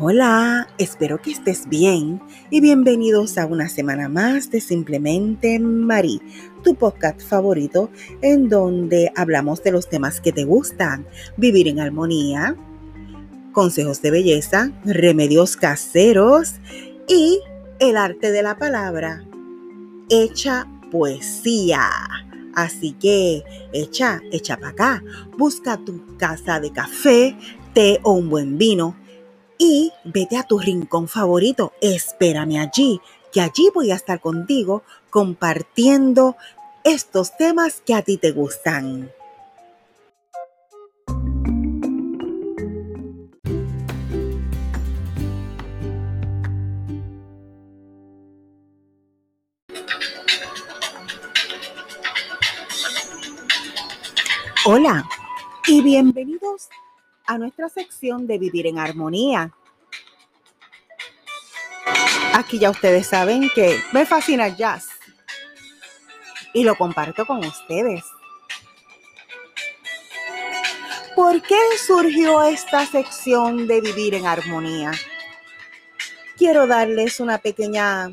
Hola, espero que estés bien y bienvenidos a una semana más de Simplemente Marí, tu podcast favorito en donde hablamos de los temas que te gustan, vivir en armonía, consejos de belleza, remedios caseros y el arte de la palabra, hecha poesía. Así que echa, echa para acá, busca tu casa de café, té o un buen vino y vete a tu rincón favorito. Espérame allí, que allí voy a estar contigo compartiendo estos temas que a ti te gustan. Hola y bienvenidos a nuestra sección de Vivir en Armonía. Aquí ya ustedes saben que me fascina el jazz y lo comparto con ustedes. ¿Por qué surgió esta sección de Vivir en Armonía? Quiero darles una pequeña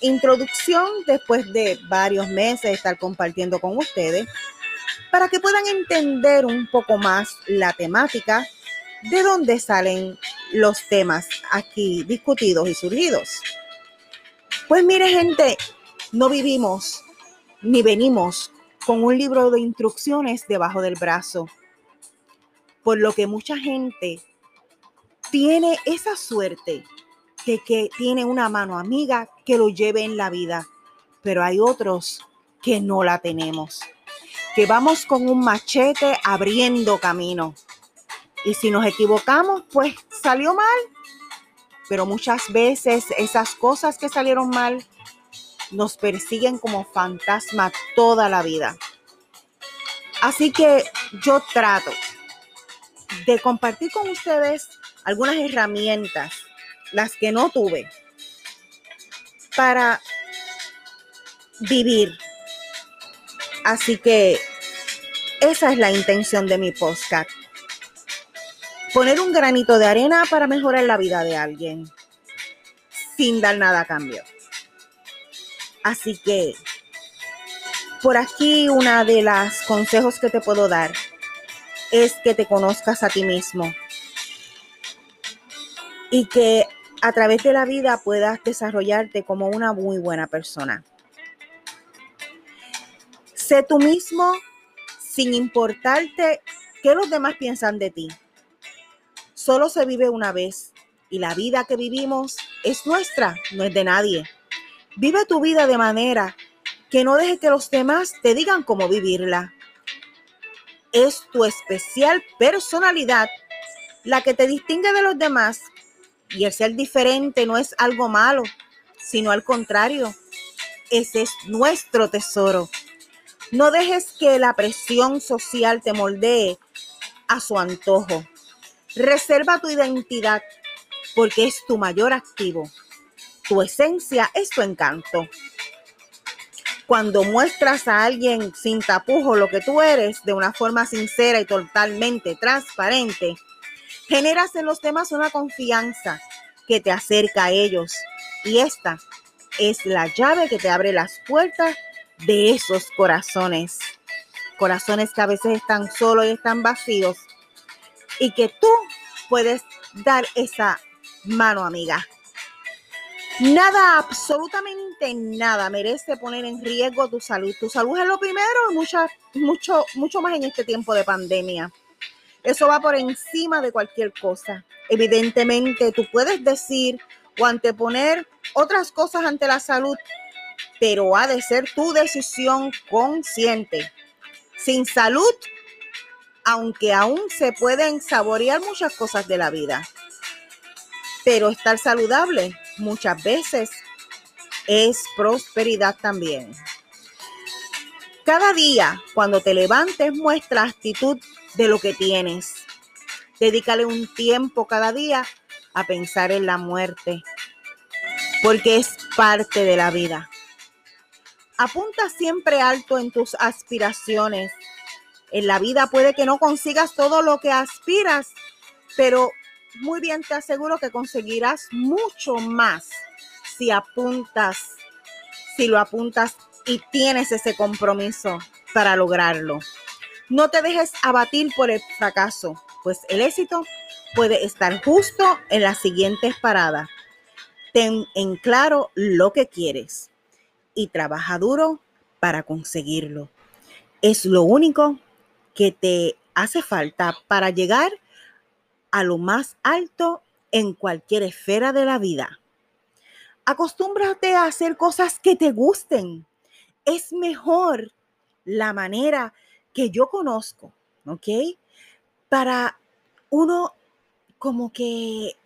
introducción después de varios meses de estar compartiendo con ustedes para que puedan entender un poco más la temática, de dónde salen los temas aquí discutidos y surgidos. Pues mire gente, no vivimos ni venimos con un libro de instrucciones debajo del brazo, por lo que mucha gente tiene esa suerte de que tiene una mano amiga que lo lleve en la vida, pero hay otros que no la tenemos que vamos con un machete abriendo camino. Y si nos equivocamos, pues salió mal. Pero muchas veces esas cosas que salieron mal nos persiguen como fantasma toda la vida. Así que yo trato de compartir con ustedes algunas herramientas, las que no tuve, para vivir Así que esa es la intención de mi podcast. Poner un granito de arena para mejorar la vida de alguien sin dar nada a cambio. Así que por aquí una de las consejos que te puedo dar es que te conozcas a ti mismo y que a través de la vida puedas desarrollarte como una muy buena persona. Sé tú mismo sin importarte qué los demás piensan de ti. Solo se vive una vez y la vida que vivimos es nuestra, no es de nadie. Vive tu vida de manera que no deje que los demás te digan cómo vivirla. Es tu especial personalidad la que te distingue de los demás y el ser diferente no es algo malo, sino al contrario, ese es nuestro tesoro. No dejes que la presión social te moldee a su antojo. Reserva tu identidad porque es tu mayor activo. Tu esencia es tu encanto. Cuando muestras a alguien sin tapujo lo que tú eres de una forma sincera y totalmente transparente, generas en los demás una confianza que te acerca a ellos. Y esta es la llave que te abre las puertas de esos corazones. Corazones que a veces están solos y están vacíos. Y que tú puedes dar esa mano amiga. Nada, absolutamente nada merece poner en riesgo tu salud. Tu salud es lo primero y mucho, mucho, mucho más en este tiempo de pandemia. Eso va por encima de cualquier cosa. Evidentemente, tú puedes decir o anteponer otras cosas ante la salud, pero ha de ser tu decisión consciente. Sin salud, aunque aún se pueden saborear muchas cosas de la vida, pero estar saludable muchas veces es prosperidad también. Cada día, cuando te levantes, muestra actitud de lo que tienes. Dedícale un tiempo cada día a pensar en la muerte, porque es parte de la vida. Apunta siempre alto en tus aspiraciones. En la vida puede que no consigas todo lo que aspiras, pero muy bien te aseguro que conseguirás mucho más si apuntas, si lo apuntas y tienes ese compromiso para lograrlo. No te dejes abatir por el fracaso, pues el éxito puede estar justo en las siguientes paradas. Ten en claro lo que quieres y trabaja duro para conseguirlo. Es lo único que te hace falta para llegar a lo más alto en cualquier esfera de la vida. Acostúmbrate a hacer cosas que te gusten. Es mejor la manera que yo conozco, ¿ok? Para uno como que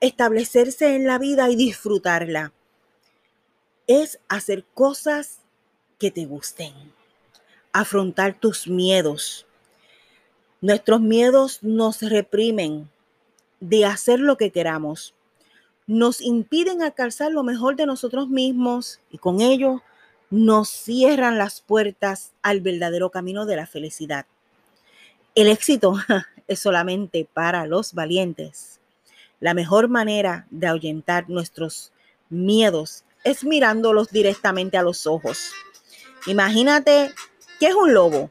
establecerse en la vida y disfrutarla. Es hacer cosas que te gusten. Afrontar tus miedos. Nuestros miedos nos reprimen de hacer lo que queramos. Nos impiden alcanzar lo mejor de nosotros mismos y con ello nos cierran las puertas al verdadero camino de la felicidad. El éxito es solamente para los valientes. La mejor manera de ahuyentar nuestros miedos es mirándolos directamente a los ojos. Imagínate que es un lobo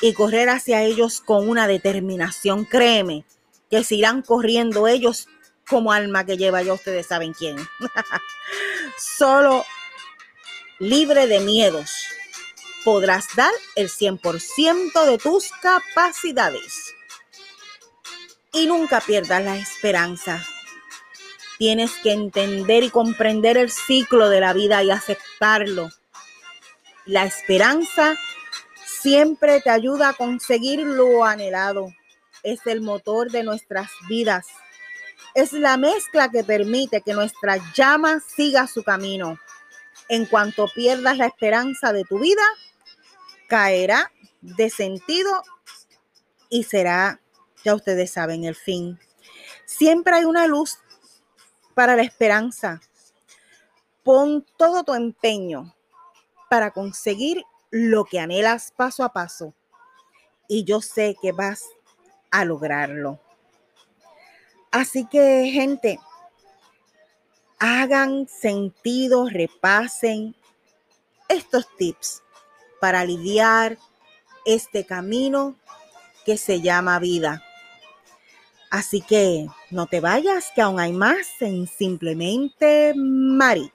y correr hacia ellos con una determinación, créeme, que se irán corriendo ellos como alma que lleva, ya ustedes saben quién. Solo libre de miedos, podrás dar el 100% de tus capacidades. Y nunca pierdas la esperanza. Tienes que entender y comprender el ciclo de la vida y aceptarlo. La esperanza siempre te ayuda a conseguir lo anhelado. Es el motor de nuestras vidas. Es la mezcla que permite que nuestra llama siga su camino. En cuanto pierdas la esperanza de tu vida, caerá de sentido y será, ya ustedes saben, el fin. Siempre hay una luz para la esperanza. Pon todo tu empeño para conseguir lo que anhelas paso a paso. Y yo sé que vas a lograrlo. Así que, gente, hagan sentido, repasen estos tips para lidiar este camino que se llama vida. Así que no te vayas, que aún hay más en Simplemente Mari.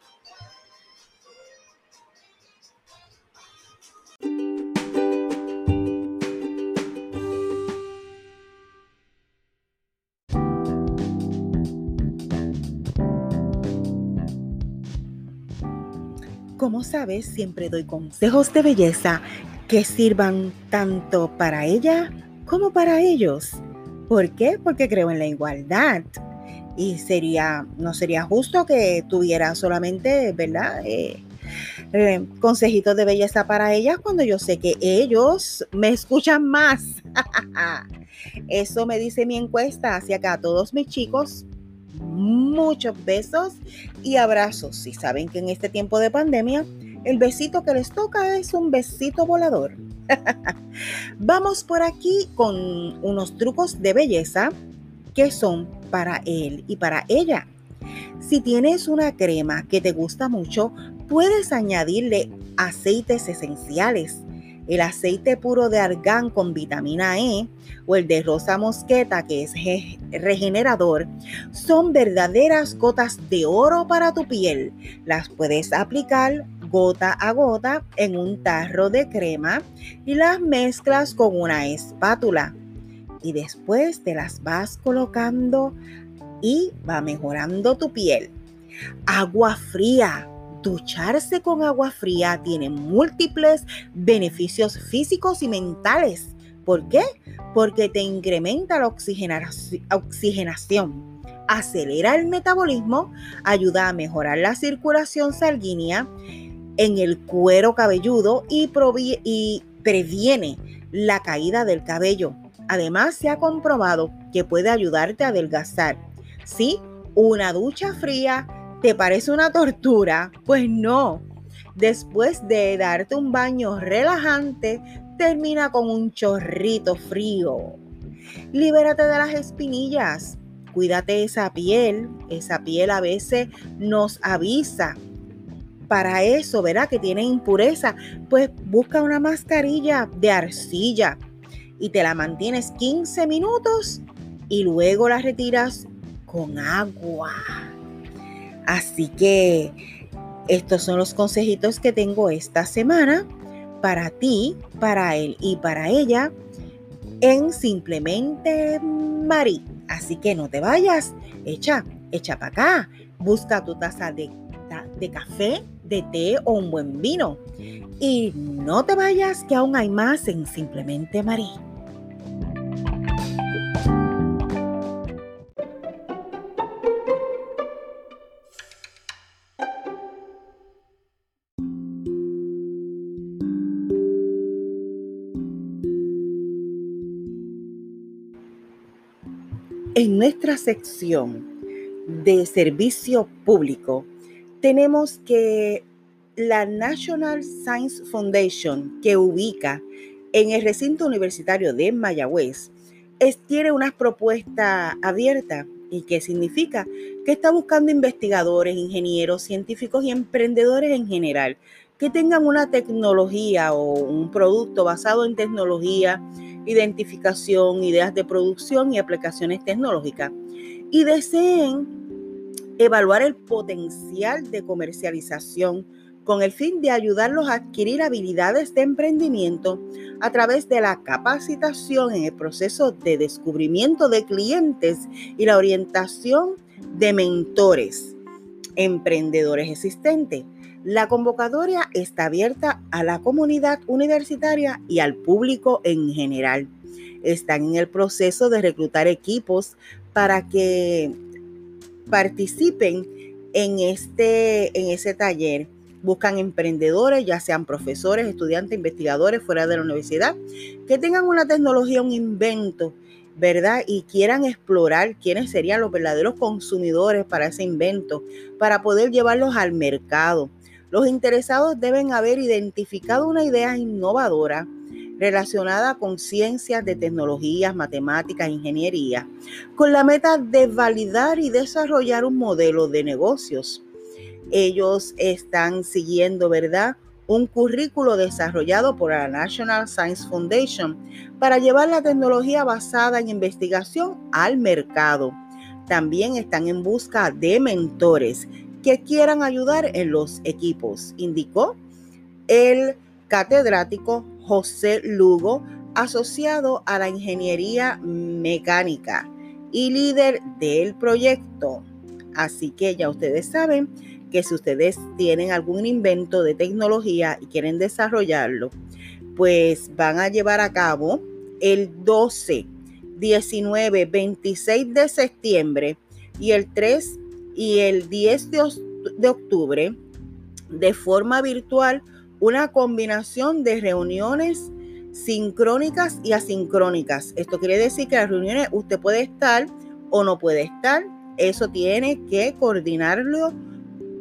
Como sabes, siempre doy consejos de belleza que sirvan tanto para ella como para ellos. ¿Por qué? Porque creo en la igualdad. Y sería, no sería justo que tuviera solamente, ¿verdad? Eh, eh, consejitos de belleza para ellas cuando yo sé que ellos me escuchan más. Eso me dice mi encuesta hacia acá todos mis chicos muchos besos y abrazos. Si saben que en este tiempo de pandemia el besito que les toca es un besito volador. Vamos por aquí con unos trucos de belleza que son para él y para ella. Si tienes una crema que te gusta mucho, puedes añadirle aceites esenciales el aceite puro de argán con vitamina E o el de rosa mosqueta que es regenerador son verdaderas gotas de oro para tu piel. Las puedes aplicar gota a gota en un tarro de crema y las mezclas con una espátula. Y después te las vas colocando y va mejorando tu piel. Agua fría Ducharse con agua fría tiene múltiples beneficios físicos y mentales. ¿Por qué? Porque te incrementa la oxigenación, acelera el metabolismo, ayuda a mejorar la circulación sanguínea en el cuero cabelludo y, previene la caída del cabello. Además, se ha comprobado que puede ayudarte a adelgazar. Sí, una ducha fría ¿Te parece una tortura? Pues no. Después de darte un baño relajante, termina con un chorrito frío. Libérate de las espinillas. Cuídate esa piel. Esa piel a veces nos avisa. Para eso, ¿verdad? Que tiene impureza. Pues busca una mascarilla de arcilla y te la mantienes 15 minutos y luego la retiras con agua. Así que estos son los consejitos que tengo esta semana para ti, para él y para ella en Simplemente Mari. Así que no te vayas, echa, echa para acá, busca tu taza de, de café, de té o un buen vino. Y no te vayas, que aún hay más en Simplemente Mari. En nuestra sección de servicio público tenemos que la National Science Foundation, que ubica en el recinto universitario de Mayagüez, tiene una propuesta abierta y que significa que está buscando investigadores, ingenieros, científicos y emprendedores en general que tengan una tecnología o un producto basado en tecnología identificación, ideas de producción y aplicaciones tecnológicas y deseen evaluar el potencial de comercialización con el fin de ayudarlos a adquirir habilidades de emprendimiento a través de la capacitación en el proceso de descubrimiento de clientes y la orientación de mentores, emprendedores existentes. La convocatoria está abierta a la comunidad universitaria y al público en general. Están en el proceso de reclutar equipos para que participen en, este, en taller. Buscan emprendedores, ya sean profesores, estudiantes, investigadores fuera de la universidad, que tengan una tecnología, un invento, ¿verdad? Y quieran explorar quiénes serían los verdaderos consumidores para ese invento, para poder llevarlos al mercado. Los interesados deben haber identificado una idea innovadora relacionada con ciencias de tecnologías, matemáticas, ingeniería, con la meta de validar y desarrollar un modelo de negocios. Ellos están siguiendo, ¿verdad? Un currículo desarrollado por la National Science Foundation para llevar la tecnología basada en investigación al mercado. También están en busca de mentores que quieran ayudar en los equipos, indicó el catedrático José Lugo, asociado a la ingeniería mecánica y líder del proyecto. Así que ya ustedes saben que si ustedes tienen algún invento de tecnología y quieren desarrollarlo, pues van a llevar a cabo el 12, 19, 26 de septiembre y el 3 y el 10 de octubre de forma virtual una combinación de reuniones sincrónicas y asincrónicas. Esto quiere decir que las reuniones usted puede estar o no puede estar. Eso tiene que coordinarlo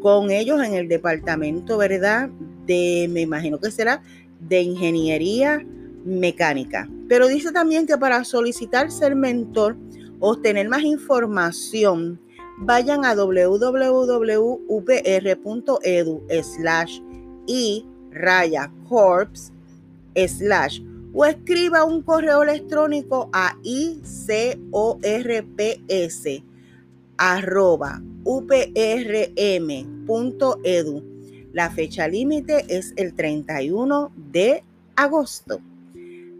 con ellos en el departamento, ¿verdad? De, me imagino que será de ingeniería mecánica. Pero dice también que para solicitar ser mentor o obtener más información, vayan a www.upr.edu slash y raya corps slash o escriba un correo electrónico a icorps arroba uprm.edu. La fecha límite es el 31 de agosto.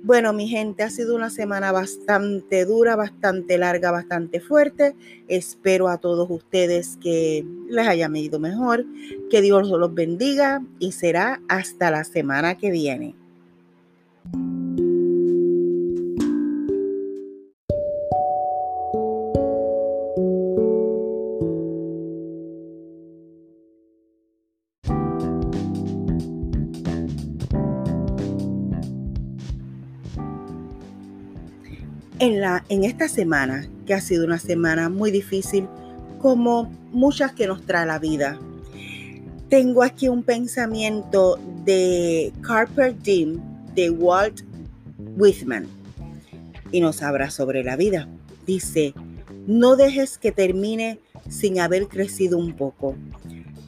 Bueno, mi gente, ha sido una semana bastante dura, bastante larga, bastante fuerte. Espero a todos ustedes que les haya ido mejor, que Dios los bendiga y será hasta la semana que viene. En esta semana, que ha sido una semana muy difícil, como muchas que nos trae la vida. Tengo aquí un pensamiento de Carper Diem de Walt Whitman. y nos habla sobre la vida. Dice, no dejes que termine sin haber crecido un poco,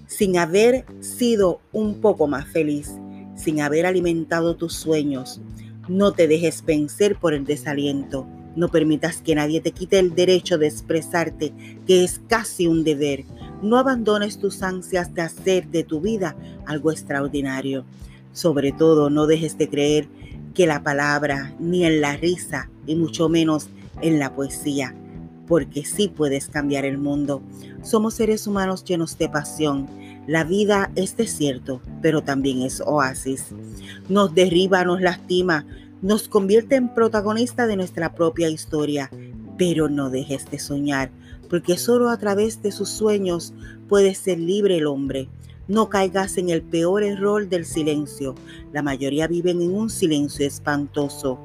sin haber sido un poco más feliz, sin haber alimentado tus sueños. No te dejes vencer por el desaliento. No permitas que nadie te quite el derecho de expresarte, que es casi un deber. No abandones tus ansias de hacer de tu vida algo extraordinario. Sobre todo, no dejes de creer que la palabra, ni en la risa, y mucho menos en la poesía, porque sí puedes cambiar el mundo. Somos seres humanos llenos de pasión. La vida es desierto, pero también es oasis. Nos derriba, nos lastima, nos convierte en protagonista de nuestra propia historia, pero no dejes de soñar, porque solo a través de sus sueños puede ser libre el hombre. No caigas en el peor error del silencio. La mayoría viven en un silencio espantoso.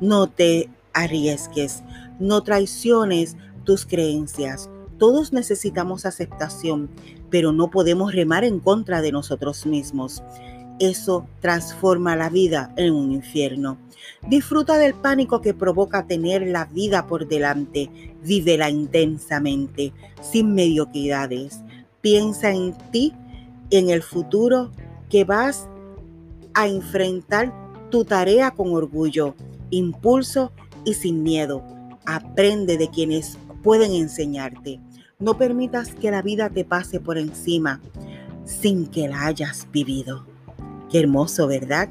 No te arriesgues, no traiciones tus creencias. Todos necesitamos aceptación, pero no podemos remar en contra de nosotros mismos. Eso transforma la vida en un infierno. Disfruta del pánico que provoca tener la vida por delante. Vívela intensamente, sin mediocridades. Piensa en ti, en el futuro que vas a enfrentar tu tarea con orgullo, impulso y sin miedo. Aprende de quienes pueden enseñarte. No permitas que la vida te pase por encima sin que la hayas vivido. Qué hermoso, ¿verdad?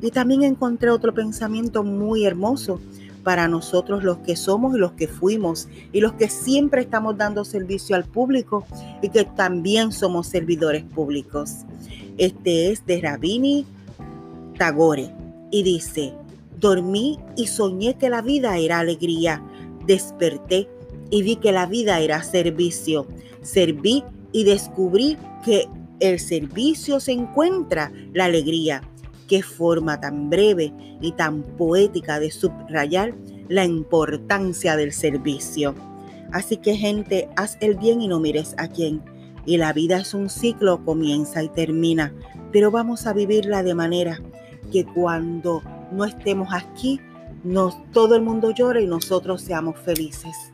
Y también encontré otro pensamiento muy hermoso para nosotros los que somos y los que fuimos y los que siempre estamos dando servicio al público y que también somos servidores públicos. Este es de Rabini Tagore y dice, Dormí y soñé que la vida era alegría. Desperté y vi que la vida era servicio. Serví y descubrí que el servicio se encuentra la alegría. Qué forma tan breve y tan poética de subrayar la importancia del servicio. Así que gente, haz el bien y no mires a quién. Y la vida es un ciclo, comienza y termina, pero vamos a vivirla de manera que cuando no estemos aquí, todo el mundo llore y nosotros seamos felices.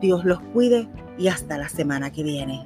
Dios los cuide y hasta la semana que viene.